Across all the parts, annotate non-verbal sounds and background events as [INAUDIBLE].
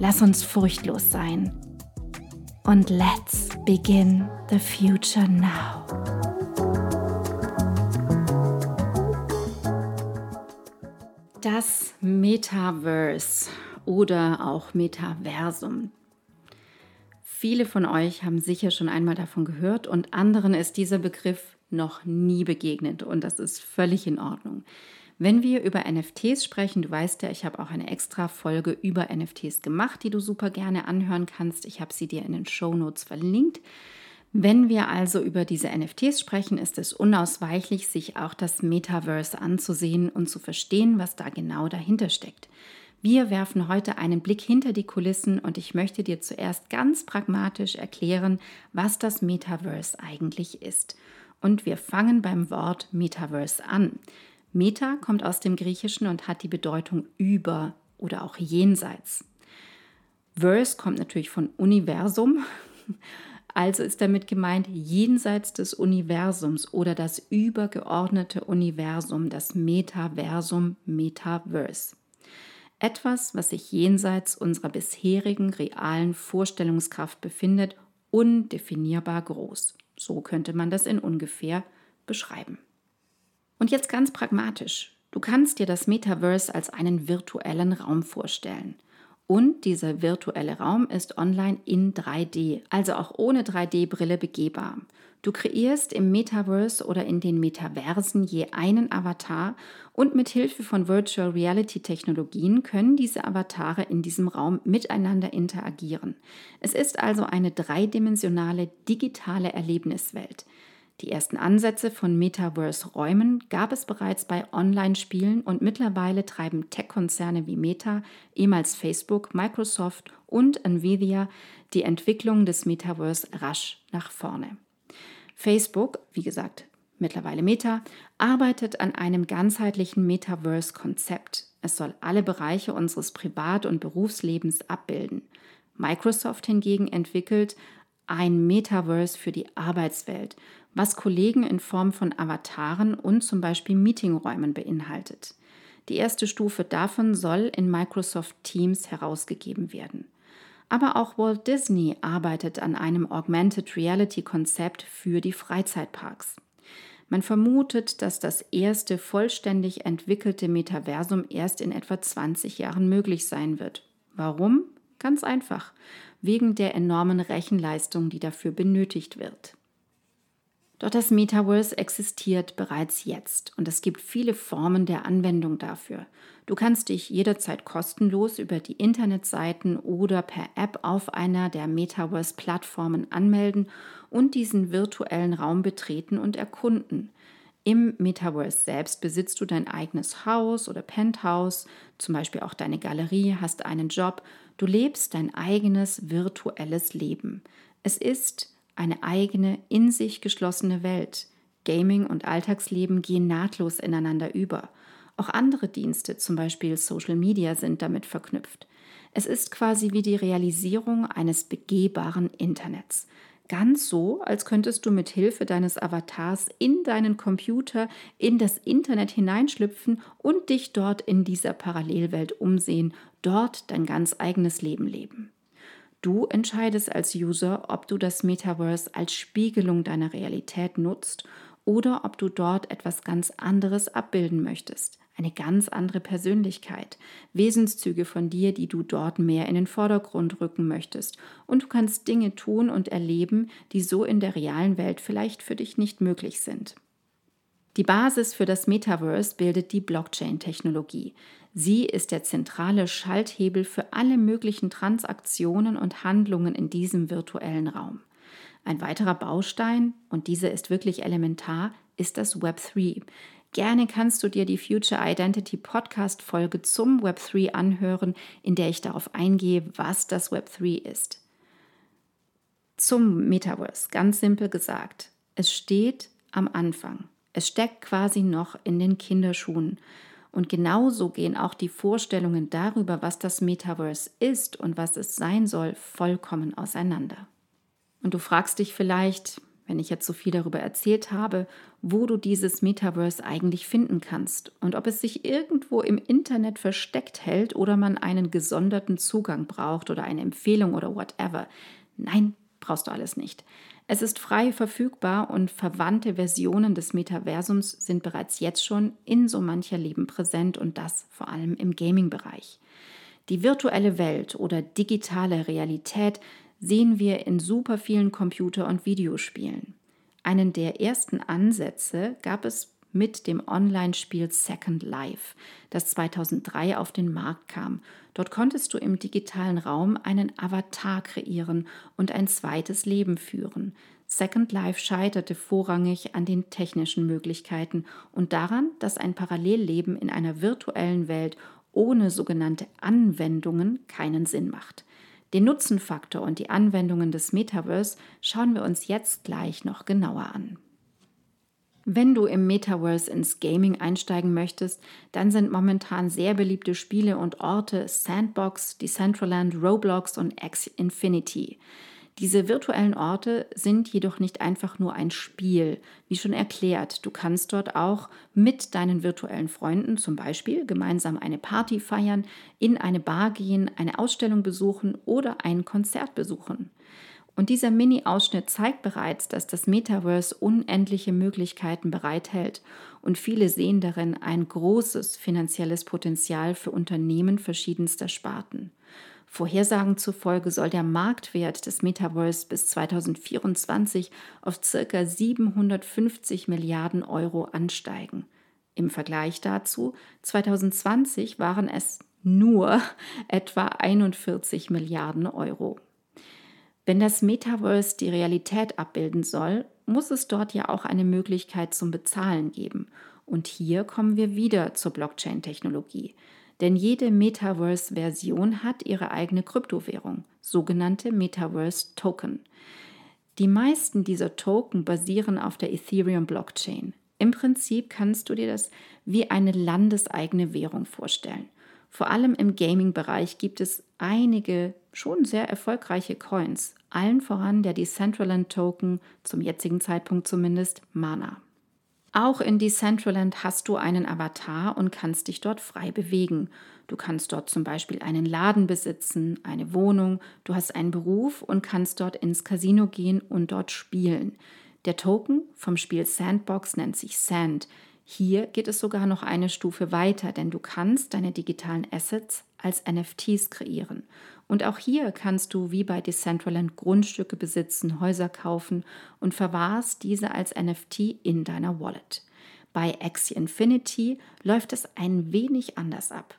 Lass uns furchtlos sein. Und let's begin the future now. Das Metaverse oder auch Metaversum. Viele von euch haben sicher schon einmal davon gehört und anderen ist dieser Begriff noch nie begegnet und das ist völlig in Ordnung. Wenn wir über NFTs sprechen, du weißt ja, ich habe auch eine extra Folge über NFTs gemacht, die du super gerne anhören kannst. Ich habe sie dir in den Show Notes verlinkt. Wenn wir also über diese NFTs sprechen, ist es unausweichlich, sich auch das Metaverse anzusehen und zu verstehen, was da genau dahinter steckt. Wir werfen heute einen Blick hinter die Kulissen und ich möchte dir zuerst ganz pragmatisch erklären, was das Metaverse eigentlich ist. Und wir fangen beim Wort Metaverse an. Meta kommt aus dem Griechischen und hat die Bedeutung über oder auch jenseits. Verse kommt natürlich von Universum, [LAUGHS] also ist damit gemeint jenseits des Universums oder das übergeordnete Universum, das Metaversum, Metaverse. Etwas, was sich jenseits unserer bisherigen realen Vorstellungskraft befindet, undefinierbar groß. So könnte man das in ungefähr beschreiben. Und jetzt ganz pragmatisch. Du kannst dir das Metaverse als einen virtuellen Raum vorstellen. Und dieser virtuelle Raum ist online in 3D, also auch ohne 3D-Brille begehbar. Du kreierst im Metaverse oder in den Metaversen je einen Avatar und mit Hilfe von Virtual Reality Technologien können diese Avatare in diesem Raum miteinander interagieren. Es ist also eine dreidimensionale digitale Erlebniswelt. Die ersten Ansätze von Metaverse-Räumen gab es bereits bei Online-Spielen und mittlerweile treiben Tech-Konzerne wie Meta, ehemals Facebook, Microsoft und Nvidia die Entwicklung des Metaverse rasch nach vorne. Facebook, wie gesagt, mittlerweile Meta, arbeitet an einem ganzheitlichen Metaverse-Konzept. Es soll alle Bereiche unseres Privat- und Berufslebens abbilden. Microsoft hingegen entwickelt ein Metaverse für die Arbeitswelt, was Kollegen in Form von Avataren und zum Beispiel Meetingräumen beinhaltet. Die erste Stufe davon soll in Microsoft Teams herausgegeben werden. Aber auch Walt Disney arbeitet an einem Augmented Reality Konzept für die Freizeitparks. Man vermutet, dass das erste vollständig entwickelte Metaversum erst in etwa 20 Jahren möglich sein wird. Warum? Ganz einfach, wegen der enormen Rechenleistung, die dafür benötigt wird. Doch das Metaverse existiert bereits jetzt und es gibt viele Formen der Anwendung dafür. Du kannst dich jederzeit kostenlos über die Internetseiten oder per App auf einer der Metaverse-Plattformen anmelden und diesen virtuellen Raum betreten und erkunden. Im Metaverse selbst besitzt du dein eigenes Haus oder Penthouse, zum Beispiel auch deine Galerie, hast einen Job, du lebst dein eigenes virtuelles Leben. Es ist eine eigene, in sich geschlossene Welt. Gaming und Alltagsleben gehen nahtlos ineinander über. Auch andere Dienste, zum Beispiel Social Media, sind damit verknüpft. Es ist quasi wie die Realisierung eines begehbaren Internets. Ganz so, als könntest du mit Hilfe deines Avatars in deinen Computer in das Internet hineinschlüpfen und dich dort in dieser Parallelwelt umsehen, dort dein ganz eigenes Leben leben. Du entscheidest als User, ob du das Metaverse als Spiegelung deiner Realität nutzt oder ob du dort etwas ganz anderes abbilden möchtest. eine ganz andere Persönlichkeit, Wesenszüge von dir, die du dort mehr in den Vordergrund rücken möchtest. Und du kannst Dinge tun und erleben, die so in der realen Welt vielleicht für dich nicht möglich sind. Die Basis für das Metaverse bildet die Blockchain-Technologie. Sie ist der zentrale Schalthebel für alle möglichen Transaktionen und Handlungen in diesem virtuellen Raum. Ein weiterer Baustein, und dieser ist wirklich elementar, ist das Web 3. Gerne kannst du dir die Future Identity Podcast Folge zum Web 3 anhören, in der ich darauf eingehe, was das Web 3 ist. Zum Metaverse, ganz simpel gesagt. Es steht am Anfang. Es steckt quasi noch in den Kinderschuhen. Und genauso gehen auch die Vorstellungen darüber, was das Metaverse ist und was es sein soll, vollkommen auseinander. Und du fragst dich vielleicht, wenn ich jetzt so viel darüber erzählt habe, wo du dieses Metaverse eigentlich finden kannst und ob es sich irgendwo im Internet versteckt hält oder man einen gesonderten Zugang braucht oder eine Empfehlung oder whatever. Nein, brauchst du alles nicht. Es ist frei verfügbar und verwandte Versionen des Metaversums sind bereits jetzt schon in so mancher Leben präsent und das vor allem im Gaming-Bereich. Die virtuelle Welt oder digitale Realität sehen wir in super vielen Computer- und Videospielen. Einen der ersten Ansätze gab es mit dem Online-Spiel Second Life, das 2003 auf den Markt kam. Dort konntest du im digitalen Raum einen Avatar kreieren und ein zweites Leben führen. Second Life scheiterte vorrangig an den technischen Möglichkeiten und daran, dass ein Parallelleben in einer virtuellen Welt ohne sogenannte Anwendungen keinen Sinn macht. Den Nutzenfaktor und die Anwendungen des Metaverse schauen wir uns jetzt gleich noch genauer an. Wenn du im Metaverse ins Gaming einsteigen möchtest, dann sind momentan sehr beliebte Spiele und Orte Sandbox, Decentraland, Roblox und X Infinity. Diese virtuellen Orte sind jedoch nicht einfach nur ein Spiel. Wie schon erklärt, du kannst dort auch mit deinen virtuellen Freunden zum Beispiel gemeinsam eine Party feiern, in eine Bar gehen, eine Ausstellung besuchen oder ein Konzert besuchen. Und dieser Mini-Ausschnitt zeigt bereits, dass das Metaverse unendliche Möglichkeiten bereithält und viele sehen darin ein großes finanzielles Potenzial für Unternehmen verschiedenster Sparten. Vorhersagen zufolge soll der Marktwert des Metaverse bis 2024 auf ca. 750 Milliarden Euro ansteigen. Im Vergleich dazu, 2020 waren es nur [LAUGHS] etwa 41 Milliarden Euro. Wenn das Metaverse die Realität abbilden soll, muss es dort ja auch eine Möglichkeit zum Bezahlen geben. Und hier kommen wir wieder zur Blockchain-Technologie. Denn jede Metaverse-Version hat ihre eigene Kryptowährung, sogenannte Metaverse-Token. Die meisten dieser Token basieren auf der Ethereum-Blockchain. Im Prinzip kannst du dir das wie eine landeseigene Währung vorstellen. Vor allem im Gaming-Bereich gibt es einige schon sehr erfolgreiche Coins, allen voran der Decentraland Token, zum jetzigen Zeitpunkt zumindest Mana. Auch in Decentraland hast du einen Avatar und kannst dich dort frei bewegen. Du kannst dort zum Beispiel einen Laden besitzen, eine Wohnung, du hast einen Beruf und kannst dort ins Casino gehen und dort spielen. Der Token vom Spiel Sandbox nennt sich Sand. Hier geht es sogar noch eine Stufe weiter, denn du kannst deine digitalen Assets als NFTs kreieren. Und auch hier kannst du wie bei Decentraland Grundstücke besitzen, Häuser kaufen und verwahrst diese als NFT in deiner Wallet. Bei Axie Infinity läuft es ein wenig anders ab.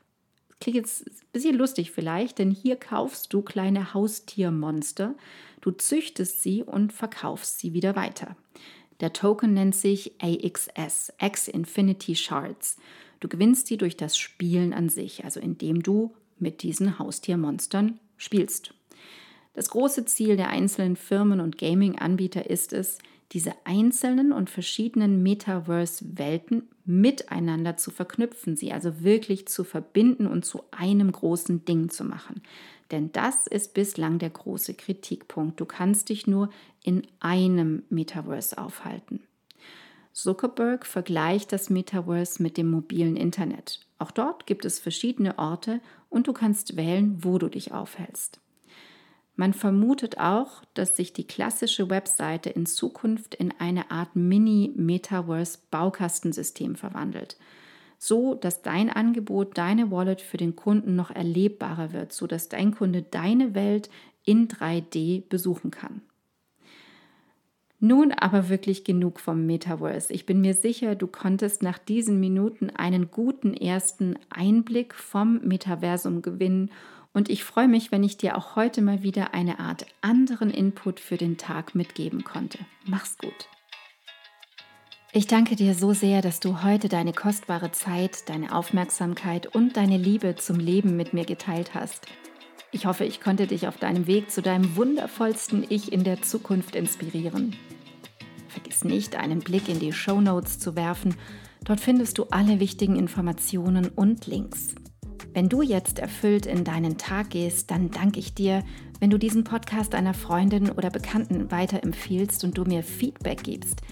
Klingt jetzt ein bisschen lustig vielleicht, denn hier kaufst du kleine Haustiermonster, du züchtest sie und verkaufst sie wieder weiter. Der Token nennt sich AXS, X Infinity Shards. Du gewinnst sie durch das Spielen an sich, also indem du mit diesen Haustiermonstern spielst. Das große Ziel der einzelnen Firmen und Gaming-Anbieter ist es, diese einzelnen und verschiedenen Metaverse-Welten miteinander zu verknüpfen, sie also wirklich zu verbinden und zu einem großen Ding zu machen. Denn das ist bislang der große Kritikpunkt. Du kannst dich nur in einem Metaverse aufhalten. Zuckerberg vergleicht das Metaverse mit dem mobilen Internet. Auch dort gibt es verschiedene Orte und du kannst wählen, wo du dich aufhältst. Man vermutet auch, dass sich die klassische Webseite in Zukunft in eine Art Mini-Metaverse-Baukastensystem verwandelt. so dass dein Angebot, deine Wallet für den Kunden noch erlebbarer wird, so dass dein Kunde deine Welt in 3D besuchen kann. Nun aber wirklich genug vom Metaverse. Ich bin mir sicher, du konntest nach diesen Minuten einen guten ersten Einblick vom Metaversum gewinnen und ich freue mich, wenn ich dir auch heute mal wieder eine Art anderen Input für den Tag mitgeben konnte. Mach's gut. Ich danke dir so sehr, dass du heute deine kostbare Zeit, deine Aufmerksamkeit und deine Liebe zum Leben mit mir geteilt hast. Ich hoffe, ich konnte dich auf deinem Weg zu deinem wundervollsten Ich in der Zukunft inspirieren. Vergiss nicht, einen Blick in die Show Notes zu werfen. Dort findest du alle wichtigen Informationen und Links. Wenn du jetzt erfüllt in deinen Tag gehst, dann danke ich dir, wenn du diesen Podcast einer Freundin oder Bekannten weiterempfiehlst und du mir Feedback gibst –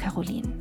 Caroline.